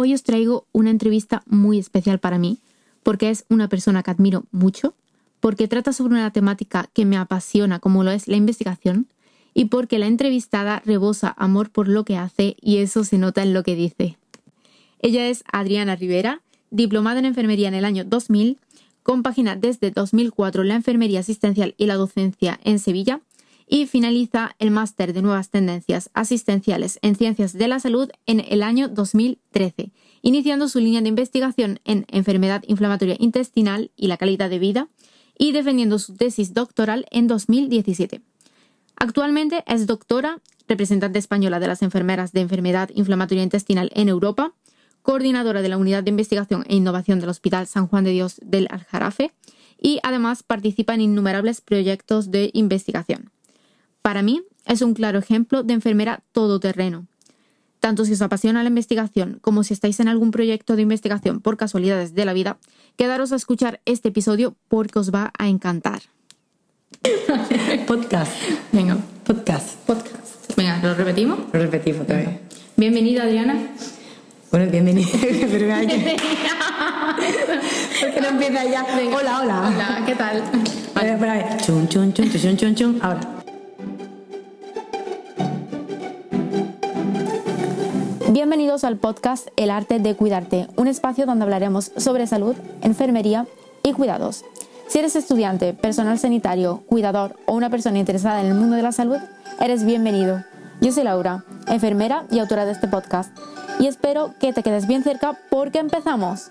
Hoy os traigo una entrevista muy especial para mí, porque es una persona que admiro mucho, porque trata sobre una temática que me apasiona como lo es la investigación, y porque la entrevistada rebosa amor por lo que hace y eso se nota en lo que dice. Ella es Adriana Rivera, diplomada en enfermería en el año 2000, compagina desde 2004 la enfermería asistencial y la docencia en Sevilla y finaliza el máster de nuevas tendencias asistenciales en ciencias de la salud en el año 2013, iniciando su línea de investigación en enfermedad inflamatoria intestinal y la calidad de vida y defendiendo su tesis doctoral en 2017. Actualmente es doctora, representante española de las enfermeras de enfermedad inflamatoria intestinal en Europa, coordinadora de la Unidad de Investigación e Innovación del Hospital San Juan de Dios del Aljarafe y además participa en innumerables proyectos de investigación. Para mí es un claro ejemplo de enfermera todoterreno. Tanto si os apasiona la investigación como si estáis en algún proyecto de investigación por casualidades de la vida, quedaros a escuchar este episodio porque os va a encantar. Podcast. Venga, Podcast. podcast. Venga, ¿lo repetimos? Lo repetimos vez. Bienvenida, Adriana. Bueno, bienvenido. Pero hay que... ¿Por qué no empieza ya? Hola, hola. Hola, ¿qué tal? A ver, espera, a ver. Chun, chun, chun, chun, chun, chun. Ahora. Bienvenidos al podcast El arte de cuidarte, un espacio donde hablaremos sobre salud, enfermería y cuidados. Si eres estudiante, personal sanitario, cuidador o una persona interesada en el mundo de la salud, eres bienvenido. Yo soy Laura, enfermera y autora de este podcast, y espero que te quedes bien cerca porque empezamos.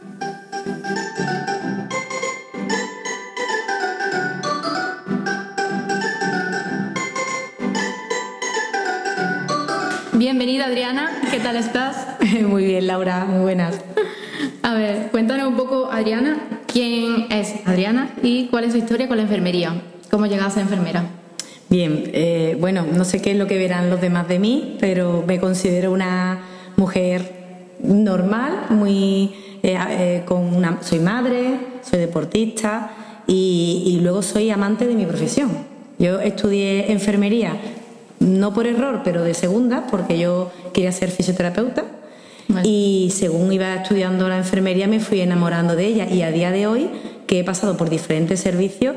Bienvenida Adriana, ¿qué tal estás? Muy bien, Laura. Muy buenas. A ver, cuéntanos un poco, Adriana, quién es Adriana y cuál es su historia con la enfermería. ¿Cómo llegaste a ser enfermera? Bien, eh, bueno, no sé qué es lo que verán los demás de mí, pero me considero una mujer normal, muy eh, eh, con una, soy madre, soy deportista y, y luego soy amante de mi profesión. Yo estudié enfermería no por error, pero de segunda, porque yo quería ser fisioterapeuta. Y según iba estudiando la enfermería me fui enamorando de ella y a día de hoy, que he pasado por diferentes servicios,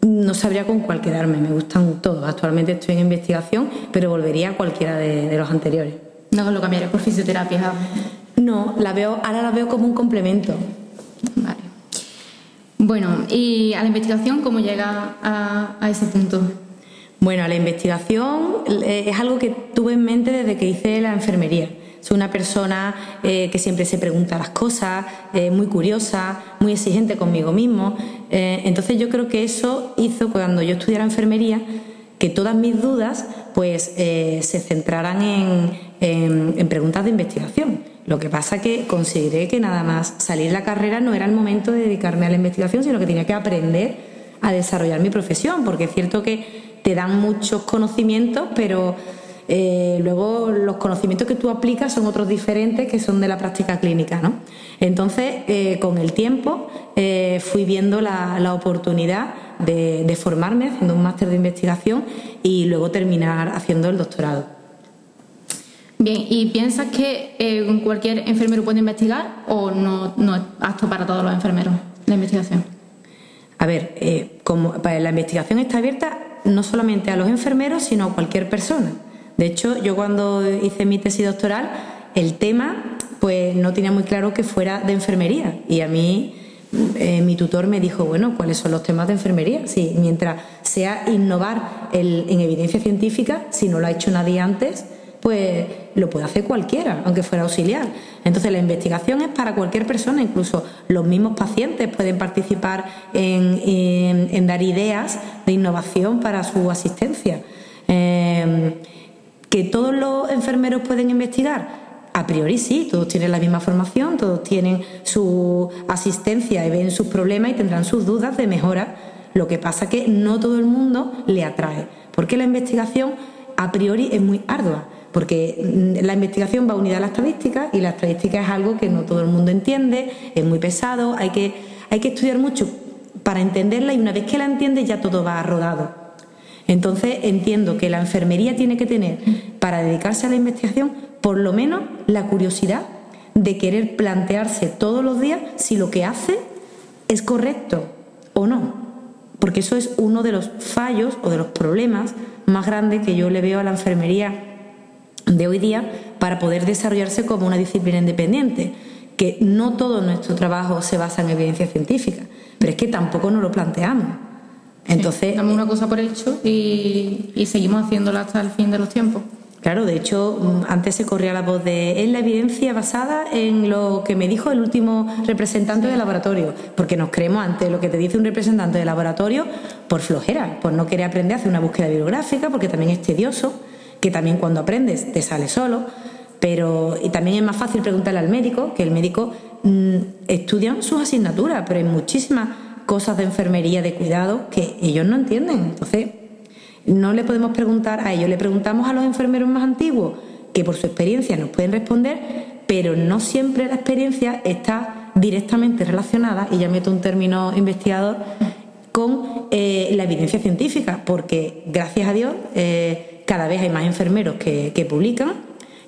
no sabría con cuál quedarme. Me gustan todos. Actualmente estoy en investigación, pero volvería a cualquiera de, de los anteriores. No lo cambiaré por fisioterapia. No, la veo, ahora la veo como un complemento. Vale. Bueno, y a la investigación, ¿cómo llega a, a ese punto? Bueno, la investigación eh, es algo que tuve en mente desde que hice la enfermería. Soy una persona eh, que siempre se pregunta las cosas, eh, muy curiosa, muy exigente conmigo mismo. Entonces yo creo que eso hizo cuando yo estudiara enfermería que todas mis dudas pues se centraran en, en- en preguntas de investigación. Lo que pasa que consideré que nada más salir de la carrera no era el momento de dedicarme a la investigación, sino que tenía que aprender a desarrollar mi profesión, porque es cierto que te dan muchos conocimientos, pero eh, luego los conocimientos que tú aplicas son otros diferentes que son de la práctica clínica, ¿no? Entonces, eh, con el tiempo eh, fui viendo la, la oportunidad de, de formarme haciendo un máster de investigación y luego terminar haciendo el doctorado. Bien, ¿y piensas que cualquier enfermero puede investigar o no, no es apto para todos los enfermeros la investigación? A ver, como para la investigación está abierta no solamente a los enfermeros, sino a cualquier persona. De hecho, yo cuando hice mi tesis doctoral, el tema pues no tenía muy claro que fuera de enfermería. Y a mí eh, mi tutor me dijo, bueno, ¿cuáles son los temas de enfermería? Sí, mientras sea innovar en evidencia científica, si no lo ha hecho nadie antes, pues lo puede hacer cualquiera, aunque fuera auxiliar. Entonces la investigación es para cualquier persona, incluso los mismos pacientes pueden participar en dar ideas de innovación para su asistencia. Eh, ¿Que todos los enfermeros pueden investigar? A priori sí, todos tienen la misma formación, todos tienen su asistencia y ven sus problemas y tendrán sus dudas de mejora. Lo que pasa que no todo el mundo le atrae, porque la investigación a priori es muy ardua, porque mm, la investigación va unida a la estadística y la estadística es algo que no todo el mundo entiende, es muy pesado, hay que, hay que estudiar mucho para entenderla y una vez que la entiendes ya todo va rodado. Entonces entiendo que la enfermería tiene que tener, para dedicarse a la investigación, por lo menos la curiosidad de querer plantearse todos los días si lo que hace es correcto o no. Porque eso es uno de los fallos o de los problemas más grandes que yo le veo a la enfermería de hoy día para poder desarrollarse como una disciplina independiente. Que no todo nuestro trabajo se basa en evidencia científica, pero es que tampoco nos lo planteamos. Entonces. damos una cosa por hecho y, y seguimos haciéndola hasta el fin de los tiempos. Claro, de hecho, mm, antes se corría la voz de es la evidencia basada en lo que me dijo el último representante del laboratorio, porque nos creemos ante lo que te dice un representante del laboratorio por flojera, por no querer aprender a hacer una búsqueda bibliográfica, porque también es tedioso, que también cuando aprendes te sale solo, pero y también es más fácil preguntarle al médico, que el médico mm, estudia sus asignaturas, pero hay muchísimas cosas de enfermería, de cuidado, que ellos no entienden. Entonces, no le podemos preguntar a ellos, le preguntamos a los enfermeros más antiguos, que por su experiencia nos pueden responder, pero no siempre la experiencia está directamente relacionada, y ya meto un término investigador, con eh, la evidencia científica, porque gracias a Dios eh, cada vez hay más enfermeros que, publican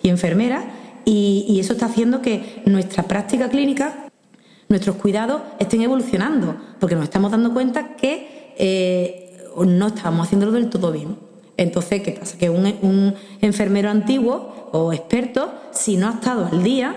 y enfermeras, y, eso está haciendo que nuestra práctica clínica, nuestros cuidados estén evolucionando, porque nos estamos dando cuenta que eh, no estábamos haciéndolo del todo bien. Entonces, ¿qué pasa? Que un, enfermero antiguo o experto, si no ha estado al día,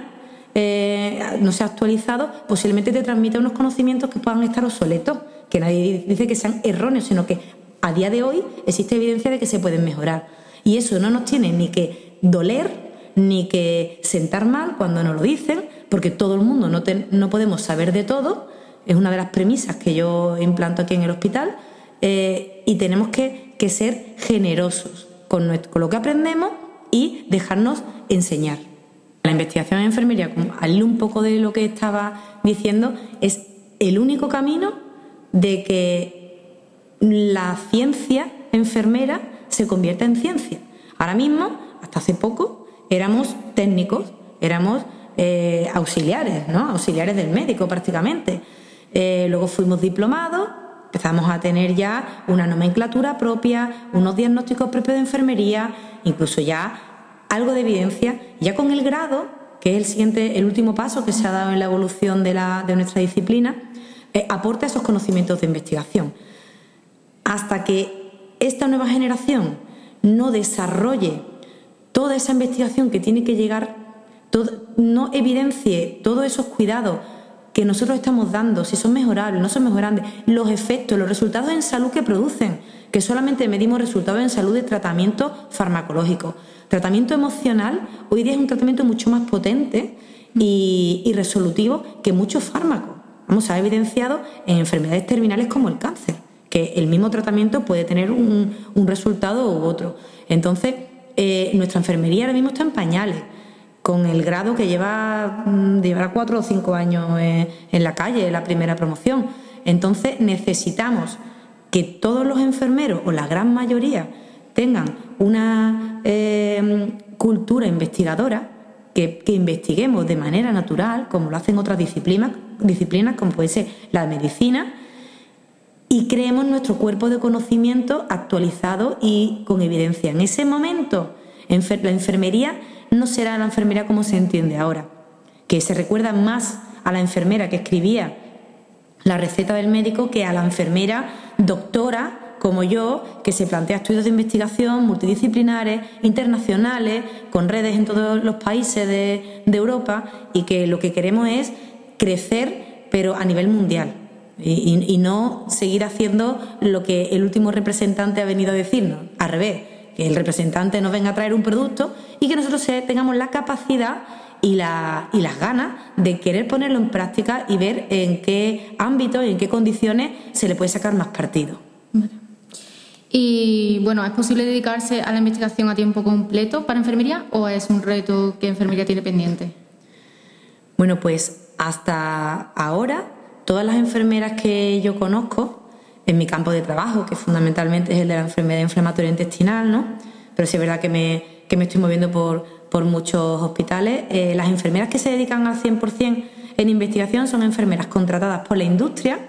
eh, no se ha actualizado, posiblemente te transmite unos conocimientos que puedan estar obsoletos, que nadie dice que sean erróneos, sino que a día de hoy existe evidencia de que se pueden mejorar. Y eso no nos tiene ni que doler ni que sentar mal cuando nos lo dicen, porque todo el mundo no, podemos saber de todo. Es una de las premisas que yo implanto aquí en el hospital eh, y tenemos que, ser generosos con, lo que aprendemos y dejarnos enseñar. La investigación en enfermería, al un poco de lo que estaba diciendo, es el único camino de que la ciencia enfermera se convierta en ciencia. Ahora mismo, hasta hace poco, éramos técnicos, éramos eh, auxiliares, ¿no? auxiliares del médico prácticamente. Eh, luego fuimos diplomados Empezamos a tener ya una nomenclatura propia, unos diagnósticos propios de enfermería, incluso ya algo de evidencia, ya con el grado, que es el siguiente, el último paso que se ha dado en la evolución de, la, de nuestra disciplina, eh, aporta esos conocimientos de investigación. Hasta que esta nueva generación no desarrolle toda esa investigación que tiene que llegar, no evidencie todos esos cuidados que nosotros estamos dando, si son mejorables, no son mejorables, los efectos, los resultados en salud que producen, que solamente medimos resultados en salud de tratamiento farmacológico. Tratamiento emocional hoy día es un tratamiento mucho más potente y, resolutivo que muchos fármacos. Vamos, se ha evidenciado en enfermedades terminales como el cáncer, que el mismo tratamiento puede tener un, resultado u otro. Entonces, eh, nuestra enfermería ahora mismo está en pañales con el grado que lleva, mm, llevará cuatro o cinco años en la calle, la primera promoción. Entonces necesitamos que todos los enfermeros, o la gran mayoría, tengan una eh, cultura investigadora, que, investiguemos de manera natural, como lo hacen otras disciplinas, disciplinas como puede ser la medicina, y creemos nuestro cuerpo de conocimiento actualizado y con evidencia. En ese momento, la enfermería no será la enfermera como se entiende ahora, que se recuerda más a la enfermera que escribía la receta del médico que a la enfermera doctora como yo, que se plantea estudios de investigación multidisciplinares, internacionales, con redes en todos los países de, Europa y que lo que queremos es crecer, pero a nivel mundial. Y, y, no seguir haciendo lo que el último representante ha venido a decirnos. Al revés, que el representante nos venga a traer un producto y que nosotros tengamos la capacidad y, la, y las ganas de querer ponerlo en práctica y ver en qué ámbito y en qué condiciones se le puede sacar más partido. Y bueno, ¿es posible dedicarse a la investigación a tiempo completo para enfermería o es un reto que enfermería tiene pendiente? Bueno, pues hasta ahora todas las enfermeras que yo conozco en mi campo de trabajo, que fundamentalmente es el de la enfermedad inflamatoria intestinal, ¿no? Pero sí es verdad que me, que me estoy moviendo por, por muchos hospitales. Eh, las enfermeras que se dedican al 100% en investigación son enfermeras contratadas por la industria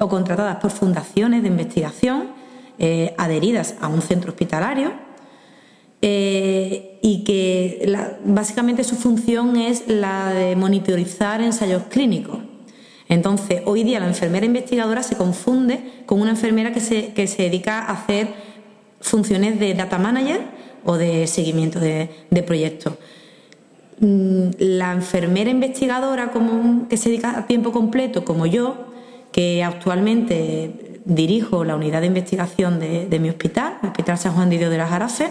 o contratadas por fundaciones de investigación eh, adheridas a un centro hospitalario eh, y que básicamente su función es la de monitorizar ensayos clínicos. Entonces, hoy día la enfermera investigadora se confunde con una enfermera que se, que se dedica a hacer funciones de data manager o de seguimiento de, proyectos. Mm, la enfermera investigadora como, que se dedica a tiempo completo, como yo, que actualmente dirijo la unidad de investigación de, mi hospital, el Hospital San Juan de Dios de las Jarafes,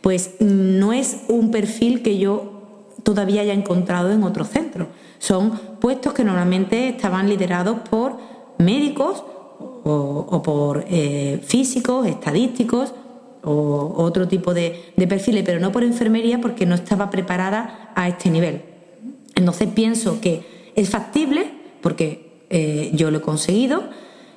pues no es un perfil que yo todavía haya encontrado en otros centros. Son puestos que normalmente estaban liderados por médicos o, por eh, físicos, estadísticos o otro tipo de, perfiles, pero no por enfermería porque no estaba preparada a este nivel. Entonces pienso que es factible porque eh, yo lo he conseguido,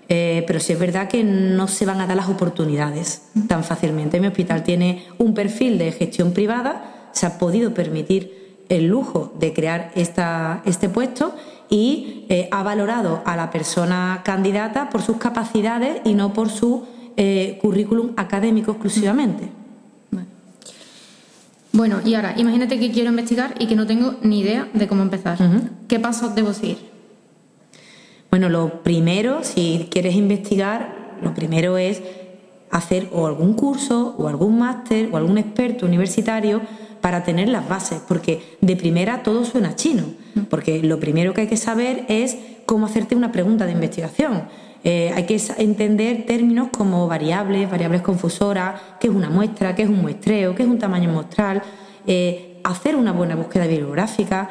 eh, pero sí es verdad que no se van a dar las oportunidades tan fácilmente. Mi hospital tiene un perfil de gestión privada, se ha podido permitir el lujo de crear esta, este puesto y eh, ha valorado a la persona candidata por sus capacidades y no por su eh, currículum académico exclusivamente. Bueno, y ahora, imagínate que quiero investigar y que no tengo ni idea de cómo empezar. ¿Qué pasos debo seguir? Bueno, lo primero, si quieres investigar, lo primero es hacer o algún curso o algún máster o algún experto universitario para tener las bases, porque de primera todo suena chino, porque lo primero que hay que saber es cómo hacerte una pregunta de investigación. Eh, hay que entender términos como variables, variables confusoras, qué es una muestra, qué es un muestreo, qué es un tamaño muestral, eh, hacer una buena búsqueda bibliográfica,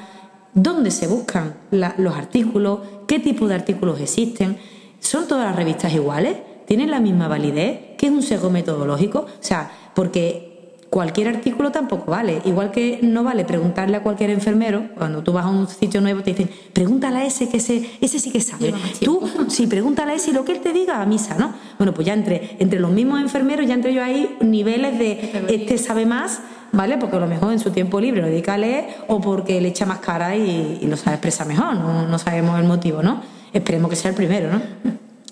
dónde se buscan los artículos, qué tipo de artículos existen. ¿Son todas las revistas iguales? ¿Tienen la misma validez? ¿Qué es un sesgo metodológico? O sea, porque cualquier artículo tampoco vale. Igual que no vale preguntarle a cualquier enfermero, cuando tú vas a un sitio nuevo te dicen, pregúntale a ese que ese, ese sí que sabe. Tú, sí, pregúntale a ese y lo que él te diga a misa, ¿no? Bueno, pues ya entre, entre los mismos enfermeros, ya entre ellos hay niveles de este sabe más, ¿vale? Porque a lo mejor en su tiempo libre lo dedica a leer o porque le echa más cara y, lo sabe expresar mejor, no, no sabemos el motivo, ¿no? Esperemos que sea el primero, ¿no?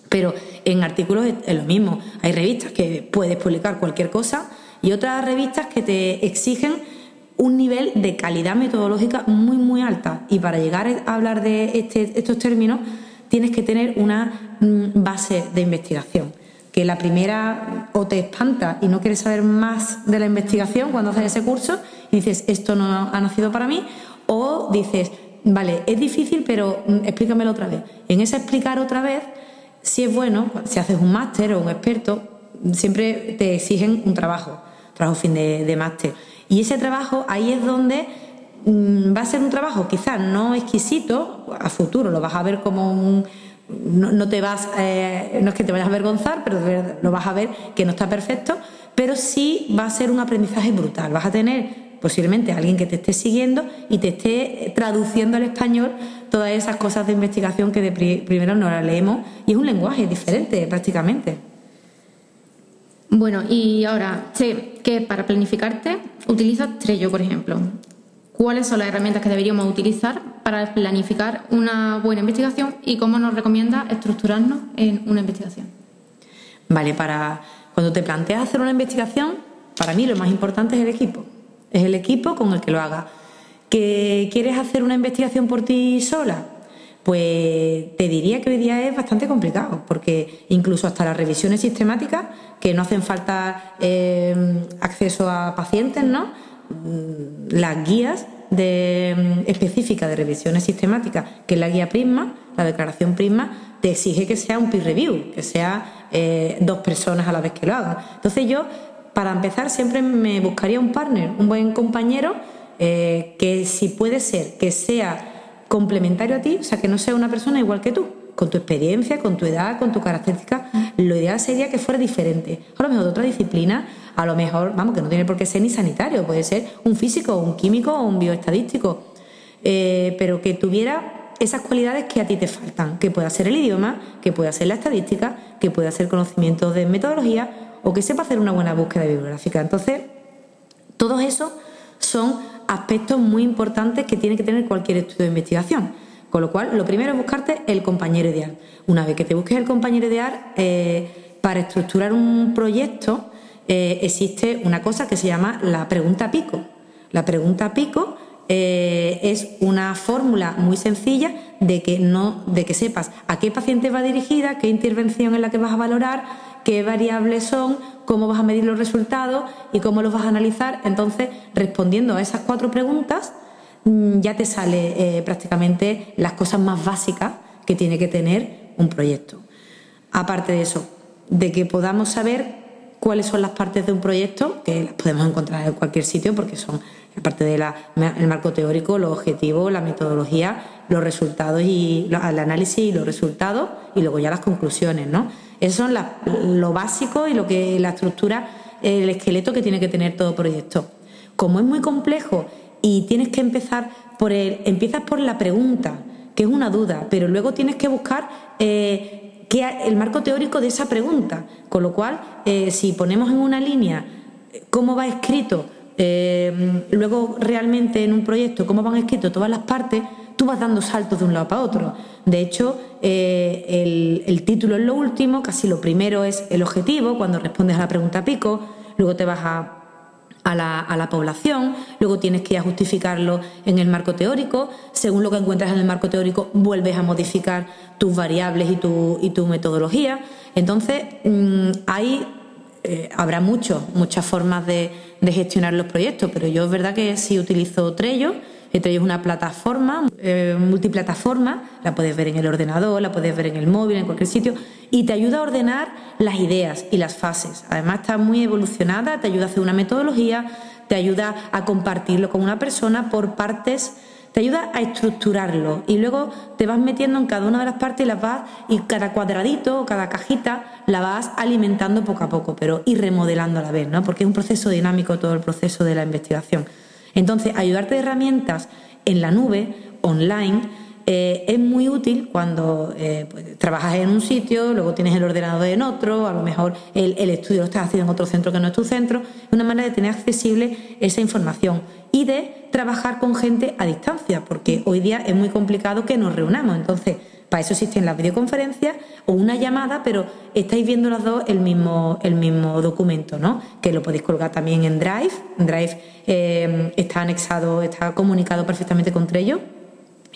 Pero en artículos es lo mismo. Hay revistas que puedes publicar cualquier cosa y otras revistas que te exigen un nivel de calidad metodológica muy, muy alta. Y para llegar a hablar de este, estos términos, tienes que tener una mm, base de investigación. Que la primera o te espanta y no quieres saber más de la investigación cuando haces ese curso y dices, esto no ha nacido para mí, o dices, vale, es difícil, pero mm, explícamelo otra vez. En ese explicar otra vez, si es bueno, si haces un máster o un experto, siempre te exigen un trabajo trabajo fin de, máster. Y ese trabajo ahí es donde mm, va a ser un trabajo quizás no exquisito, a futuro lo vas a ver como un... No, te vas, eh, no es que te vayas a avergonzar, pero lo vas a ver que no está perfecto, pero sí va a ser un aprendizaje brutal. Vas a tener posiblemente alguien que te esté siguiendo y te esté traduciendo al español todas esas cosas de investigación que de primero no las leemos y es un lenguaje diferente prácticamente. Bueno, y ahora sé que para planificarte utilizas Trello, por ejemplo. ¿Cuáles son las herramientas que deberíamos utilizar para planificar una buena investigación y cómo nos recomienda estructurarnos en una investigación? Vale, para cuando te planteas hacer una investigación, para mí lo más importante es el equipo. Es el equipo con el que lo hagas. ¿Que quieres hacer una investigación por ti sola? Pues te diría que hoy día es bastante complicado, porque incluso hasta las revisiones sistemáticas, que no hacen falta eh, acceso a pacientes, ¿no? Mm, las guías de, mm, específicas de revisiones sistemáticas, que es la guía Prisma, la declaración Prisma, te exige que sea un peer review, que sea eh, dos personas a la vez que lo hagan. Entonces yo, para empezar, siempre me buscaría un partner, un buen compañero, eh, que si puede ser que sea complementario a ti, o sea, que no sea una persona igual que tú, con tu experiencia, con tu edad, con tu característica, lo ideal sería que fuera diferente. A lo mejor de otra disciplina, a lo mejor, vamos, que no tiene por qué ser ni sanitario, puede ser un físico, un químico o un bioestadístico, eh, pero que tuviera esas cualidades que a ti te faltan, que pueda ser el idioma, que pueda ser la estadística, que pueda ser conocimiento de metodología o que sepa hacer una buena búsqueda bibliográfica. Entonces, todos esos son aspectos muy importantes que tiene que tener cualquier estudio de investigación. Con lo cual, lo primero es buscarte el compañero ideal. Una vez que te busques el compañero ideal, eh, para estructurar un proyecto, eh, existe una cosa que se llama la pregunta pico. La pregunta pico eh, es una fórmula muy sencilla de que, no, de que sepas a qué paciente va dirigida, qué intervención es la que vas a valorar, qué variables son, cómo vas a medir los resultados y cómo los vas a analizar. Entonces, respondiendo a esas cuatro preguntas, mm, ya te sale eh, prácticamente las cosas más básicas que tiene que tener un proyecto. Aparte de eso, de que podamos saber cuáles son las partes de un proyecto, que las podemos encontrar en cualquier sitio porque son aparte del marco teórico, los objetivos, la metodología, los resultados y el análisis y los resultados y luego ya las conclusiones, ¿no? Eso son lo básico y lo que la estructura, el esqueleto que tiene que tener todo proyecto. Como es muy complejo y tienes que empezar por el, empiezas por la pregunta, que es una duda, pero luego tienes que buscar eh, el marco teórico de esa pregunta. Con lo cual, eh, si ponemos en una línea cómo va escrito eh, luego realmente en un proyecto, cómo van escritos todas las partes, tú vas dando saltos de un lado para otro. De hecho, eh, el, título es lo último, casi lo primero es el objetivo, cuando respondes a la pregunta pico, luego te vas a, la, población, luego tienes que ir a justificarlo en el marco teórico, según lo que encuentras en el marco teórico, vuelves a modificar tus variables y tu, metodología. Entonces, mm, hay eh, habrá mucho, muchas formas de, gestionar los proyectos, pero yo es verdad que sí utilizo Trello. Es una plataforma, eh, multiplataforma, la puedes ver en el ordenador, la puedes ver en el móvil, en cualquier sitio, y te ayuda a ordenar las ideas y las fases. Además está muy evolucionada, te ayuda a hacer una metodología, te ayuda a compartirlo con una persona por partes te ayuda a estructurarlo y luego te vas metiendo en cada una de las partes y las vas y cada cuadradito, cada cajita la vas alimentando poco a poco, pero y remodelando a la vez, ¿no? Porque es un proceso dinámico todo el proceso de la investigación. Entonces, ayudarte de herramientas en la nube, online, eh, es muy útil cuando eh, pues, trabajas en un sitio, luego tienes el ordenador en otro, a lo mejor el, estudio lo estás haciendo en otro centro que no es tu centro, es una manera de tener accesible esa información y de trabajar con gente a distancia, porque hoy día es muy complicado que nos reunamos. Entonces, para eso existen las videoconferencias o una llamada, pero estáis viendo las dos el mismo, el mismo documento, ¿no? Que lo podéis colgar también en Drive. Drive eh, está anexado, está comunicado perfectamente con Trello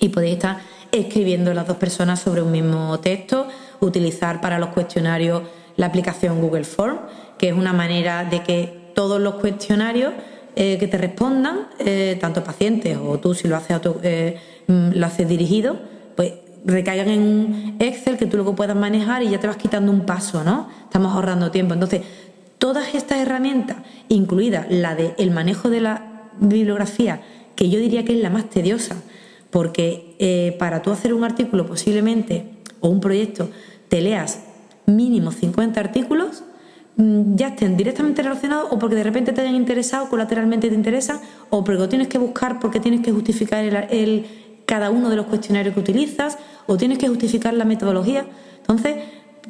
y podéis estar escribiendo las dos personas sobre un mismo texto, utilizar para los cuestionarios la aplicación Google Form, que es una manera de que todos los cuestionarios eh, que te respondan, eh, tanto pacientes o tú si lo haces, eh, mm, lo haces dirigido, pues recaigan en un Excel que tú luego puedas manejar y ya te vas quitando un paso, ¿no? Estamos ahorrando tiempo. Entonces, todas estas herramientas, incluida la del el manejo de la bibliografía, que yo diría que es la más tediosa, porque para tú hacer un artículo posiblemente o un proyecto te leas mínimo 50 artículos, Mm, ya estén directamente relacionados o porque de repente te hayan interesado, colateralmente te interesan, o porque tienes que buscar porque tienes que justificar el, cada uno de los cuestionarios que utilizas, o tienes que justificar la metodología. Entonces,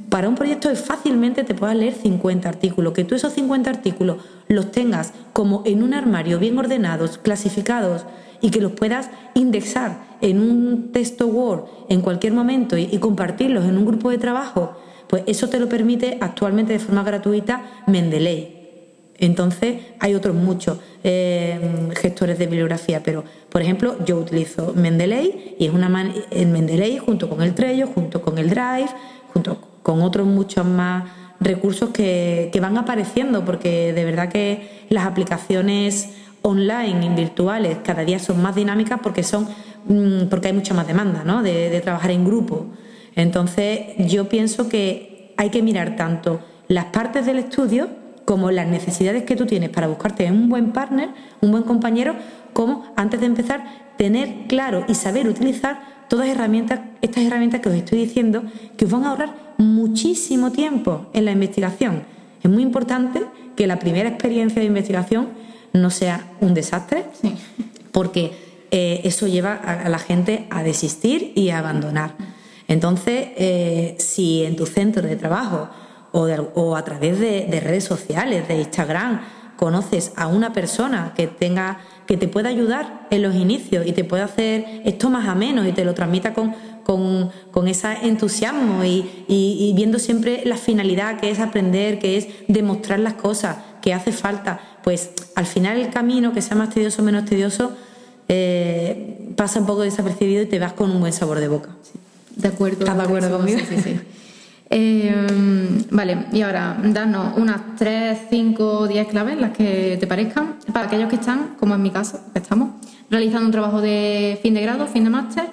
para un proyecto fácilmente te puedas leer 50 artículos, que tú esos 50 artículos los tengas como en un armario bien ordenados, clasificados y que los puedas indexar en un texto Word en cualquier momento y compartirlos en un grupo de trabajo pues eso te lo permite actualmente de forma gratuita Mendeley. Entonces hay otros muchos eh, gestores de bibliografía, pero por ejemplo yo utilizo Mendeley y es una en Mendeley junto con el Trello, junto con el Drive, junto con otros muchos más recursos que, van apareciendo, porque de verdad que las aplicaciones online y virtuales cada día son más dinámicas porque son mm, porque hay mucha más demanda ¿no? de, de trabajar en grupo. Entonces, yo pienso que hay que mirar tanto las partes del estudio como las necesidades que tú tienes para buscarte un buen partner, un buen compañero, como antes de empezar, tener claro y saber utilizar todas herramientas, estas herramientas que os estoy diciendo, que os van a ahorrar muchísimo tiempo en la investigación. Es muy importante que la primera experiencia de investigación no sea un desastre, porque eh, eso lleva a la gente a desistir y a abandonar. Entonces, eh, si en tu centro de trabajo o, a través de, redes sociales, de Instagram, conoces a una persona que tenga que te pueda ayudar en los inicios y te pueda hacer esto más ameno y te lo transmita con, con, ese entusiasmo y, viendo siempre la finalidad que es aprender, que es demostrar las cosas, que hace falta. Pues al final el camino, que sea más tedioso o menos tedioso, eh, pasa un poco desapercibido y te vas con un buen sabor de boca. De acuerdo. ¿Estás de acuerdo conmigo? Sí, sí. Eh, vale, y ahora danos unas 3, 5, 10 claves, las que te parezcan, para aquellos que están, como en mi caso, que estamos, realizando un trabajo de fin de grado, fin de máster,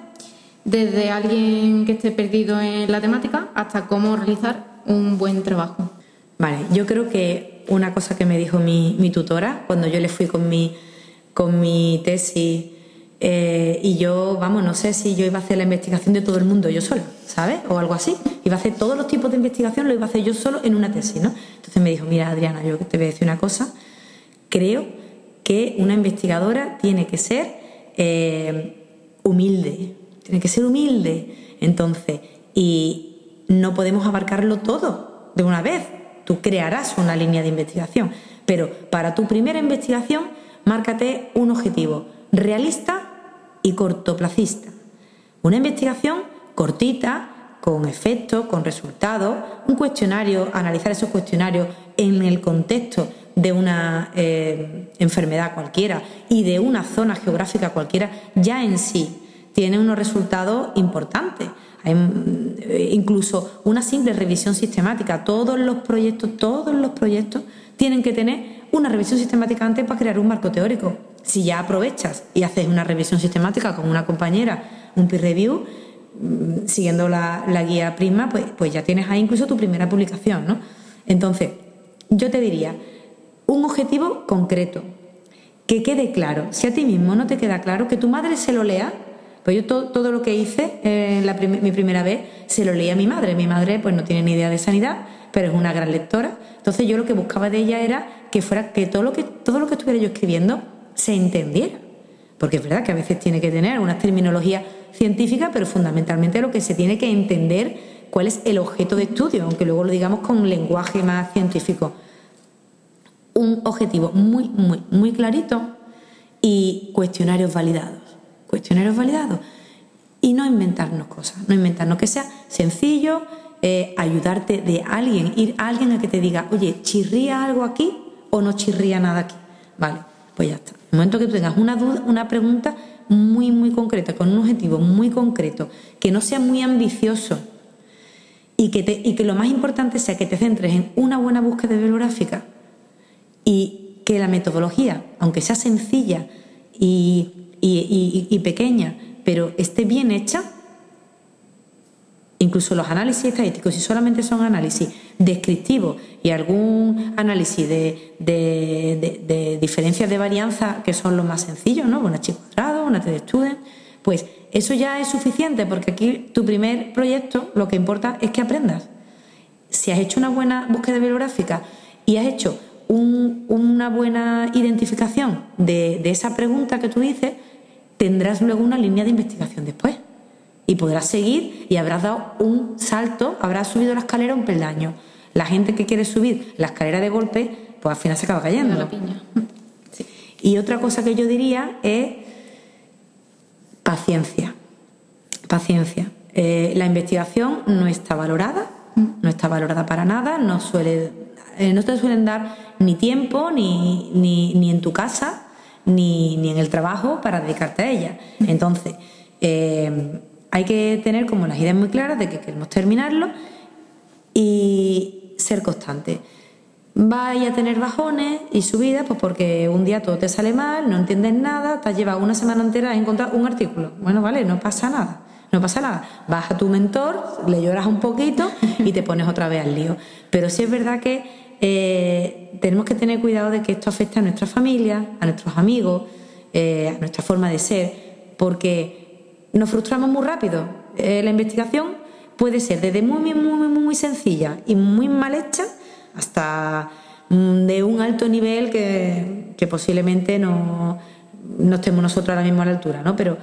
desde alguien que esté perdido en la temática hasta cómo realizar un buen trabajo. Vale, yo creo que una cosa que me dijo mi, mi tutora cuando yo le fui con mi, con mi tesis eh, y yo, vamos, no sé si yo iba a hacer la investigación de todo el mundo yo sola, ¿sabes? O algo así. Iba a hacer todos los tipos de investigación, lo iba a hacer yo solo en una tesis, ¿no? Entonces me dijo, mira, Adriana, yo te voy a decir una cosa. Creo que una investigadora tiene que ser eh, humilde, tiene que ser humilde. Entonces, y no podemos abarcarlo todo de una vez. Tú crearás una línea de investigación, pero para tu primera investigación, márcate un objetivo realista y cortoplacista. Una investigación cortita, con efectos, con resultados, un cuestionario, analizar esos cuestionarios en el contexto de una eh, enfermedad cualquiera y de una zona geográfica cualquiera, ya en sí tiene unos resultados importantes. Hay, eh, incluso una simple revisión sistemática. Todos los proyectos, todos los proyectos tienen que tener una revisión sistemática antes para crear un marco teórico. Si ya aprovechas y haces una revisión sistemática con una compañera, un peer review, mm, siguiendo la, guía Prisma, pues, pues ya tienes ahí incluso tu primera publicación, ¿no? Entonces, yo te diría, un objetivo concreto, que quede claro. Si a ti mismo no te queda claro, que tu madre se lo lea. Pues yo todo, lo que hice en la mi primera vez se lo leía a mi madre. Mi madre pues no tiene ni idea de sanidad, pero es una gran lectora. Entonces yo lo que buscaba de ella era que fuera que todo lo que todo lo que estuviera yo escribiendo se entendiera. Porque es verdad que a veces tiene que tener una terminología científica, pero fundamentalmente lo que se tiene que entender cuál es el objeto de estudio, aunque luego lo digamos con un lenguaje más científico. Un objetivo muy, muy, muy clarito y cuestionarios validados. Cuestionarios validados. Y no inventarnos cosas, no inventarnos que sea sencillo, eh, ayudarte de alguien, ir a alguien a que te diga, oye, ¿chirría algo aquí o no chirría nada aquí? Vale, pues ya está. En el momento que tú tengas una duda, una pregunta muy, muy concreta, con un objetivo muy concreto, que no sea muy ambicioso y que, te, y que lo más importante sea que te centres en una buena búsqueda bibliográfica y que la metodología, aunque sea sencilla y, y pequeña, pero esté bien hecha, incluso los análisis estadísticos, si solamente son análisis descriptivos y algún análisis de, diferencias de varianza, que son los más sencillos, ¿no? Una H cuadrado, una T de student, pues eso ya es suficiente porque aquí tu primer proyecto lo que importa es que aprendas. Si has hecho una buena búsqueda bibliográfica y has hecho una buena identificación de esa pregunta que tú dices, tendrás luego una línea de investigación después y podrás seguir y habrás dado un salto, habrás subido la escalera un peldaño. La gente que quiere subir la escalera de golpe, pues al final se acaba cayendo. La piña. Y otra cosa que yo diría es paciencia. Paciencia. Eh, la investigación no está valorada, no está valorada para nada, no, suele, eh, no te suelen dar ni tiempo, ni, ni, en tu casa, ni, ni, en el trabajo para dedicarte a ella. Entonces, eh, hay que tener como las ideas muy claras de que queremos terminarlo y ser constante. Vaya a tener bajones y subidas, pues porque un día todo te sale mal, no entiendes nada, te has llevado una semana entera a encontrar un artículo. Bueno, vale, no pasa nada, no pasa nada. Vas a tu mentor, le lloras un poquito y te pones otra vez al lío. Pero sí es verdad que eh, tenemos que tener cuidado de que esto afecte a nuestra familia, a nuestros amigos, eh, a nuestra forma de ser, porque nos frustramos muy rápido. Eh, la investigación puede ser desde muy, muy, muy, muy sencilla y muy mal hecha hasta mm, de un alto nivel que, posiblemente no, no, estemos nosotros ahora mismo a la altura, ¿no? Pero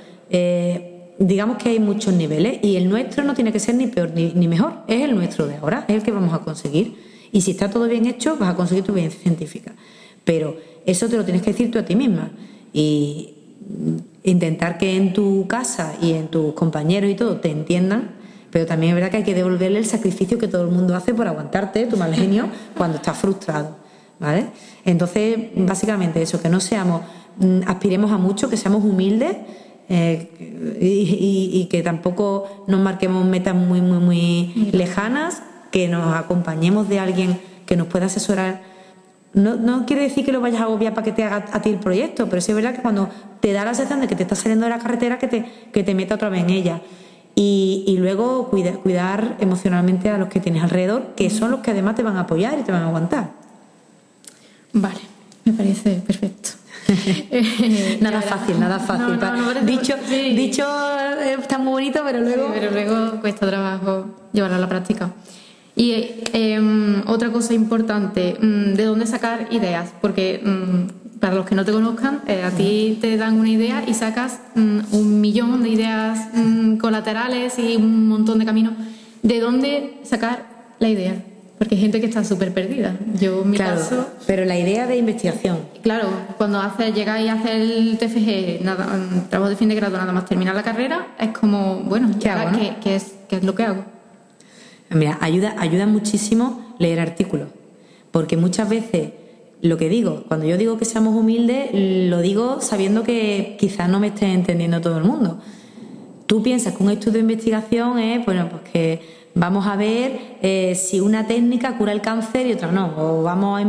digamos que hay muchos niveles y el nuestro no tiene que ser ni peor ni, mejor, es el nuestro de ahora, es el que vamos a conseguir. Y si está todo bien hecho, vas a conseguir tu evidencia científica. Pero eso te lo tienes que decir tú a ti misma. Y intentar que en tu casa y en tus compañeros y todo te entiendan, pero también es verdad que hay que devolverle el sacrificio que todo el mundo hace por aguantarte tu mal genio cuando estás frustrado. ¿vale? Entonces, básicamente eso, que no seamos, mm, aspiremos a mucho, que seamos humildes eh, y, que tampoco nos marquemos metas muy, muy, muy lejanas, que nos acompañemos de alguien que nos pueda asesorar. No, no, quiere decir que lo vayas a agobiar para que te haga a ti el proyecto, pero sí es verdad que cuando te da la sensación de que te estás saliendo de la carretera, que te, que te meta otra vez en ella. Y, y luego cuidar, cuidar emocionalmente a los que tienes alrededor, que son los que además te van a apoyar y te van a aguantar. Vale, me parece perfecto. nada fácil, nada fácil. dicho, dicho eh, está muy bonito, pero luego. pero luego cuesta trabajo llevarlo a la práctica. Y em, otra cosa importante, mm, ¿de dónde sacar ideas? Porque mm, para los que no te conozcan, eh, a ti te dan una idea y sacas mm, un millón de ideas colaterales y un montón de caminos. ¿De dónde sacar la idea? Porque hay gente que está súper perdida. Yo, en mi caso. Pero la idea de investigación. Claro, cuando hace, llegáis a hacer el TFG, nada, trabajo de fin de grado, nada más terminar la carrera, es como, bueno, ¿qué, hago, ¿qué, es, ¿qué es lo que hago? Mira, ayuda, ayuda muchísimo leer artículos. Porque muchas veces lo que digo, cuando yo digo que seamos humildes, lo digo sabiendo que quizás no me esté entendiendo todo el mundo. Tú piensas que un estudio de investigación es, bueno, pues que Vamos a ver eh, si una técnica cura el cáncer y otra no. O vamos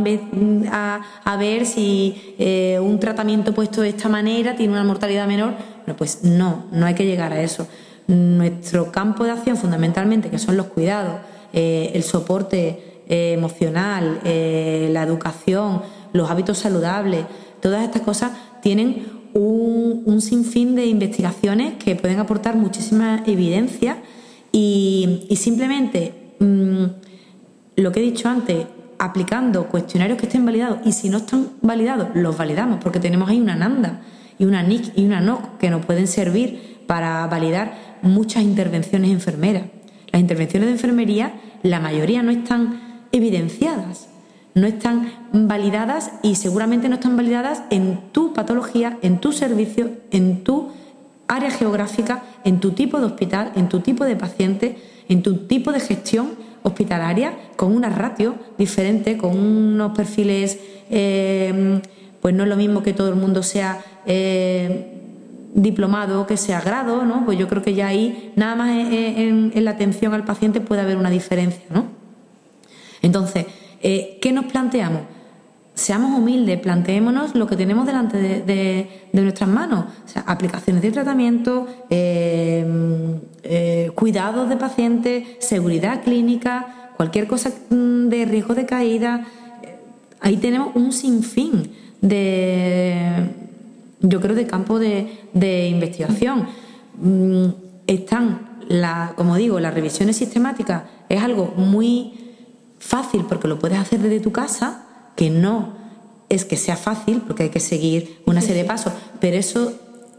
a, a, ver si eh, un tratamiento puesto de esta manera tiene una mortalidad menor. Bueno, pues no, no hay que llegar a eso. Nuestro campo de acción fundamentalmente, que son los cuidados, eh, el soporte emocional, la educación, los hábitos saludables, todas estas cosas tienen un, un sinfín de investigaciones que pueden aportar muchísima evidencia y, simplemente mm, lo que he dicho antes, aplicando cuestionarios que estén validados y si no están validados, los validamos porque tenemos ahí una NANDA y una NIC y una NOC que nos pueden servir para validar muchas intervenciones enfermeras. Las intervenciones de enfermería, la mayoría no están evidenciadas, no están validadas y seguramente no están validadas en tu patología, en tu servicio, en tu área geográfica, en tu tipo de hospital, en tu tipo de paciente, en tu tipo de gestión hospitalaria, con una ratio diferente, con unos perfiles, eh, pues no es lo mismo que todo el mundo sea eh, diplomado que sea grado, ¿no? Pues yo creo que ya ahí, nada más en, la atención al paciente puede haber una diferencia, ¿no? Entonces, eh, ¿qué nos planteamos? seamos humildes, planteémonos lo que tenemos delante de, nuestras manos. O sea, aplicaciones de tratamiento, eh, eh, cuidados de pacientes, seguridad clínica, cualquier cosa mm, de riesgo de caída. Ahí tenemos un sinfín de, yo creo, de campo de, investigación. Mm, están, la, como digo, las revisiones sistemáticas es algo muy fácil porque lo puedes hacer desde tu casa que no es que sea fácil, porque hay que seguir una serie de pasos, pero eso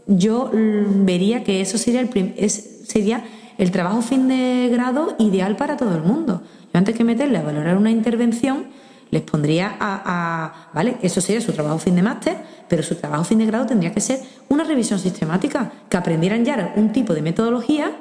yo vería que eso sería el, sería el trabajo fin de grado ideal para todo el mundo. Yo antes que meterle a valorar una intervención, les pondría a, ¿vale? Eso sería su trabajo fin de máster, pero su trabajo fin de grado tendría que ser una revisión sistemática, que aprendieran ya un tipo de metodología,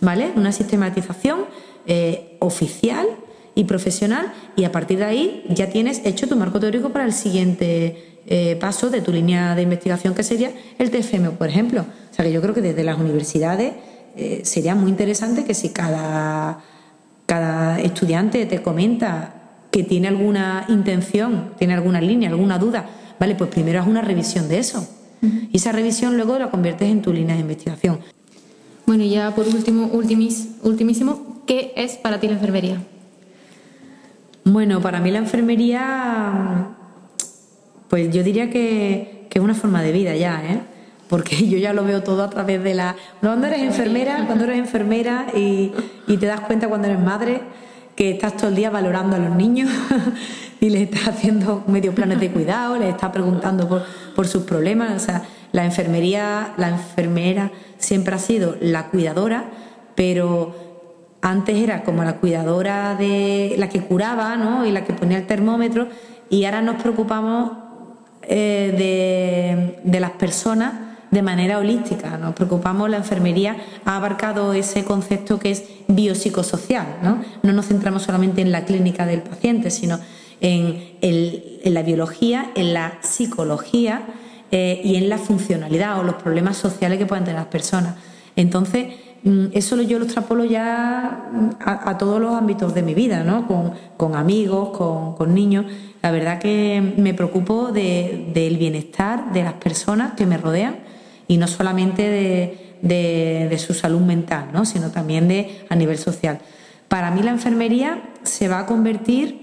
¿vale? Una sistematización eh, oficial y profesional y a partir de ahí ya tienes hecho tu marco teórico para el siguiente eh, paso de tu línea de investigación que sería el TFM, por ejemplo. O sea que yo creo que desde las universidades eh, sería muy interesante que si cada, cada estudiante te comenta que tiene alguna intención, tiene alguna línea, alguna duda, vale, pues primero haz una revisión de eso. Y esa revisión luego la conviertes en tu línea de investigación. Bueno, y ya por último, ultimis, ultimísimo, ¿qué es para ti la enfermería? Bueno, para mí la enfermería, pues yo diría que, es una forma de vida ya, ¿eh? Porque yo ya lo veo todo a través de la... Cuando eres enfermera, cuando eres enfermera y, te das cuenta cuando eres madre que estás todo el día valorando a los niños y les estás haciendo medio planes de cuidado, les estás preguntando por, por sus problemas. O sea, la enfermería, la enfermera siempre ha sido la cuidadora, pero antes era como la cuidadora de la que curaba ¿no? y la que ponía el termómetro y ahora nos preocupamos eh, de, las personas de manera holística. Nos preocupamos, la enfermería ha abarcado ese concepto que es biopsicosocial. ¿no? no nos centramos solamente en la clínica del paciente, sino en, la biología, en la psicología eh, y en la funcionalidad o los problemas sociales que pueden tener las personas. Entonces, mm, eso yo lo extrapolo ya a, todos los ámbitos de mi vida, ¿no? con, amigos, con, niños. La verdad que me preocupo del bienestar de las personas que me rodean y no solamente de, su salud mental, ¿no? sino también de, a nivel social. Para mí la enfermería se va a convertir,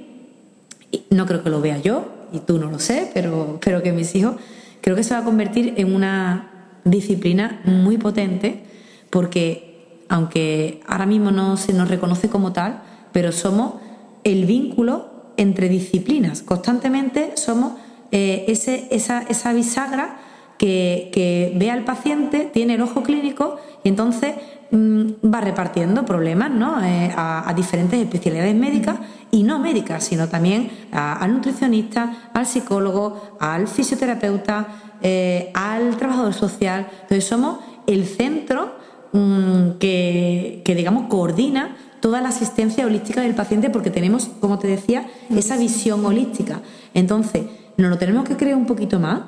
no creo que lo vea yo, y tú no lo sé, pero, pero que mis hijos, creo que se va a convertir en una disciplina muy potente porque aunque ahora mismo no se nos reconoce como tal, pero somos el vínculo entre disciplinas. Constantemente somos eh, ese, esa, esa, bisagra que, ve al paciente, tiene el ojo clínico y entonces mm, va repartiendo problemas ¿no? Eh, a, diferentes especialidades médicas y no médicas, sino también al nutricionista, al psicólogo, al fisioterapeuta, eh, al trabajador social. Entonces somos el centro mm, que, que, digamos, coordina toda la asistencia holística del paciente porque tenemos, como te decía, esa visión holística. Entonces, nos lo tenemos que creer un poquito más,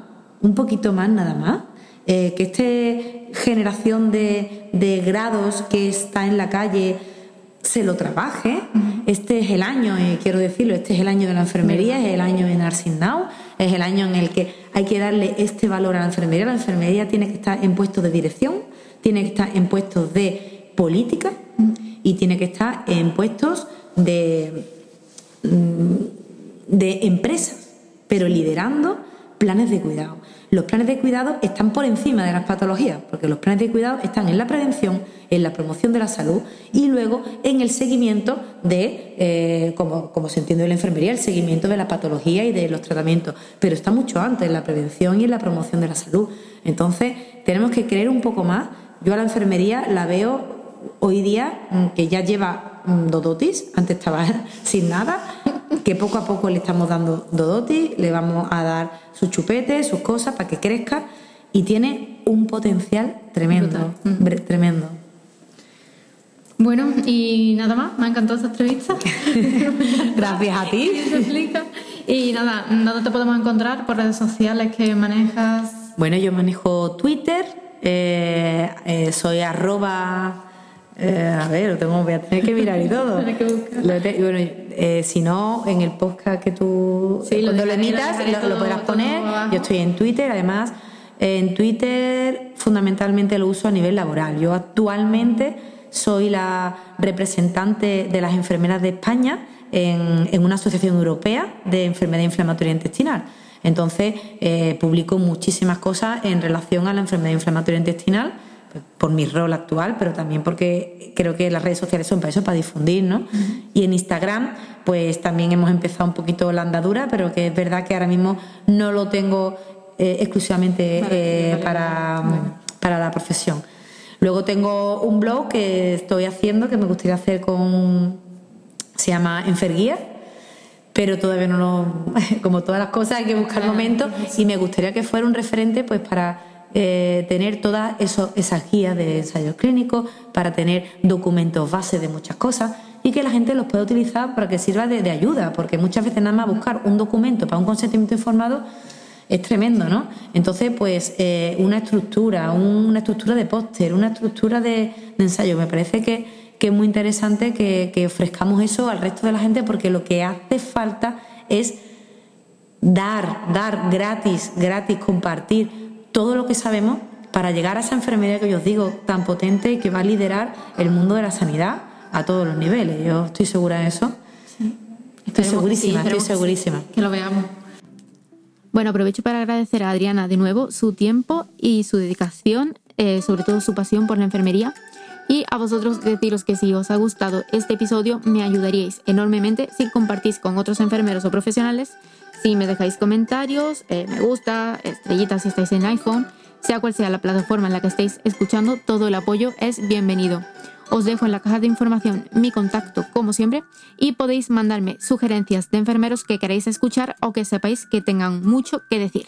un poquito más nada más. Eh, que esta generación de, de, grados que está en la calle se lo trabaje. Este es el año, eh, quiero decirlo, este es el año de la enfermería, es el año de Nursing Now, es el año en el que hay que darle este valor a la enfermería. La enfermería tiene que estar en puestos de dirección, tiene que estar en puestos de política y tiene que estar en puestos de, mm, de empresas, pero liderando planes de cuidado. Los planes de cuidado están por encima de las patologías, porque los planes de cuidado están en la prevención, en la promoción de la salud y luego en el seguimiento de, eh, como, como, se entiende en la enfermería, el seguimiento de la patología y de los tratamientos. Pero está mucho antes en la prevención y en la promoción de la salud. Entonces, tenemos que creer un poco más. Yo a la enfermería la veo hoy día mm, que ya lleva mm, dodotis, antes estaba sin nada, que poco a poco le estamos dando dodotis, le vamos a dar sus chupetes, sus cosas para que crezca y tiene un potencial tremendo, tremendo. Bueno, y nada más, me ha encantado esta entrevista. Gracias a ti. Y nada, ¿dónde te podemos encontrar por redes sociales que manejas? Bueno, yo manejo Twitter, eh, eh, soy arroba eh, a ver, lo tengo, voy a tener que mirar y todo. bueno, eh, si no, en el podcast que tú sí, cuando lo emitas lo, podrás poner. Yo estoy en Twitter, además, en Twitter fundamentalmente lo uso a nivel laboral. Yo actualmente soy la representante de las enfermeras de España en, en una asociación europea de enfermedad inflamatoria intestinal. Entonces, eh, publico muchísimas cosas en relación a la enfermedad inflamatoria intestinal por mi rol actual, pero también porque creo que las redes sociales son para eso, para difundir, ¿no? Y en Instagram, pues también hemos empezado un poquito la andadura, pero que es verdad que ahora mismo no lo tengo eh, exclusivamente eh, para, para la profesión. Luego tengo un blog que estoy haciendo, que me gustaría hacer con... se llama Enferguía, pero todavía no lo... como todas las cosas hay que buscar momentos y me gustaría que fuera un referente pues para eh, tener todas esas guías de ensayos clínicos, para tener documentos base de muchas cosas y que la gente los pueda utilizar para que sirva de, ayuda, porque muchas veces nada más buscar un documento para un consentimiento informado es tremendo, ¿no? Entonces, pues eh, una estructura, una estructura de póster, una estructura de, ensayo, me parece que, es muy interesante que ofrezcamos eso al resto de la gente porque lo que hace falta es dar, dar gratis, gratis, compartir todo lo que sabemos para llegar a esa enfermería que yo os digo tan potente y que va a liderar el mundo de la sanidad a todos los niveles. Yo estoy segura de eso. Estoy segurísima, estoy segurísima. Que lo veamos. Bueno, aprovecho para agradecer a Adriana de nuevo su tiempo y su dedicación, eh, sobre todo su pasión por la enfermería. Y a vosotros deciros que si os ha gustado este episodio me ayudaríais enormemente si compartís con otros enfermeros o profesionales si me dejáis comentarios, eh, me gusta, estrellitas si estáis en iPhone, sea cual sea la plataforma en la que estéis escuchando, todo el apoyo es bienvenido. Os dejo en la caja de información mi contacto como siempre y podéis mandarme sugerencias de enfermeros que queráis escuchar o que sepáis que tengan mucho que decir.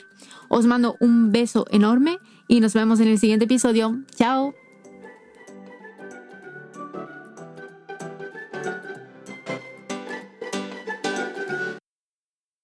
Os mando un beso enorme y nos vemos en el siguiente episodio. Chao.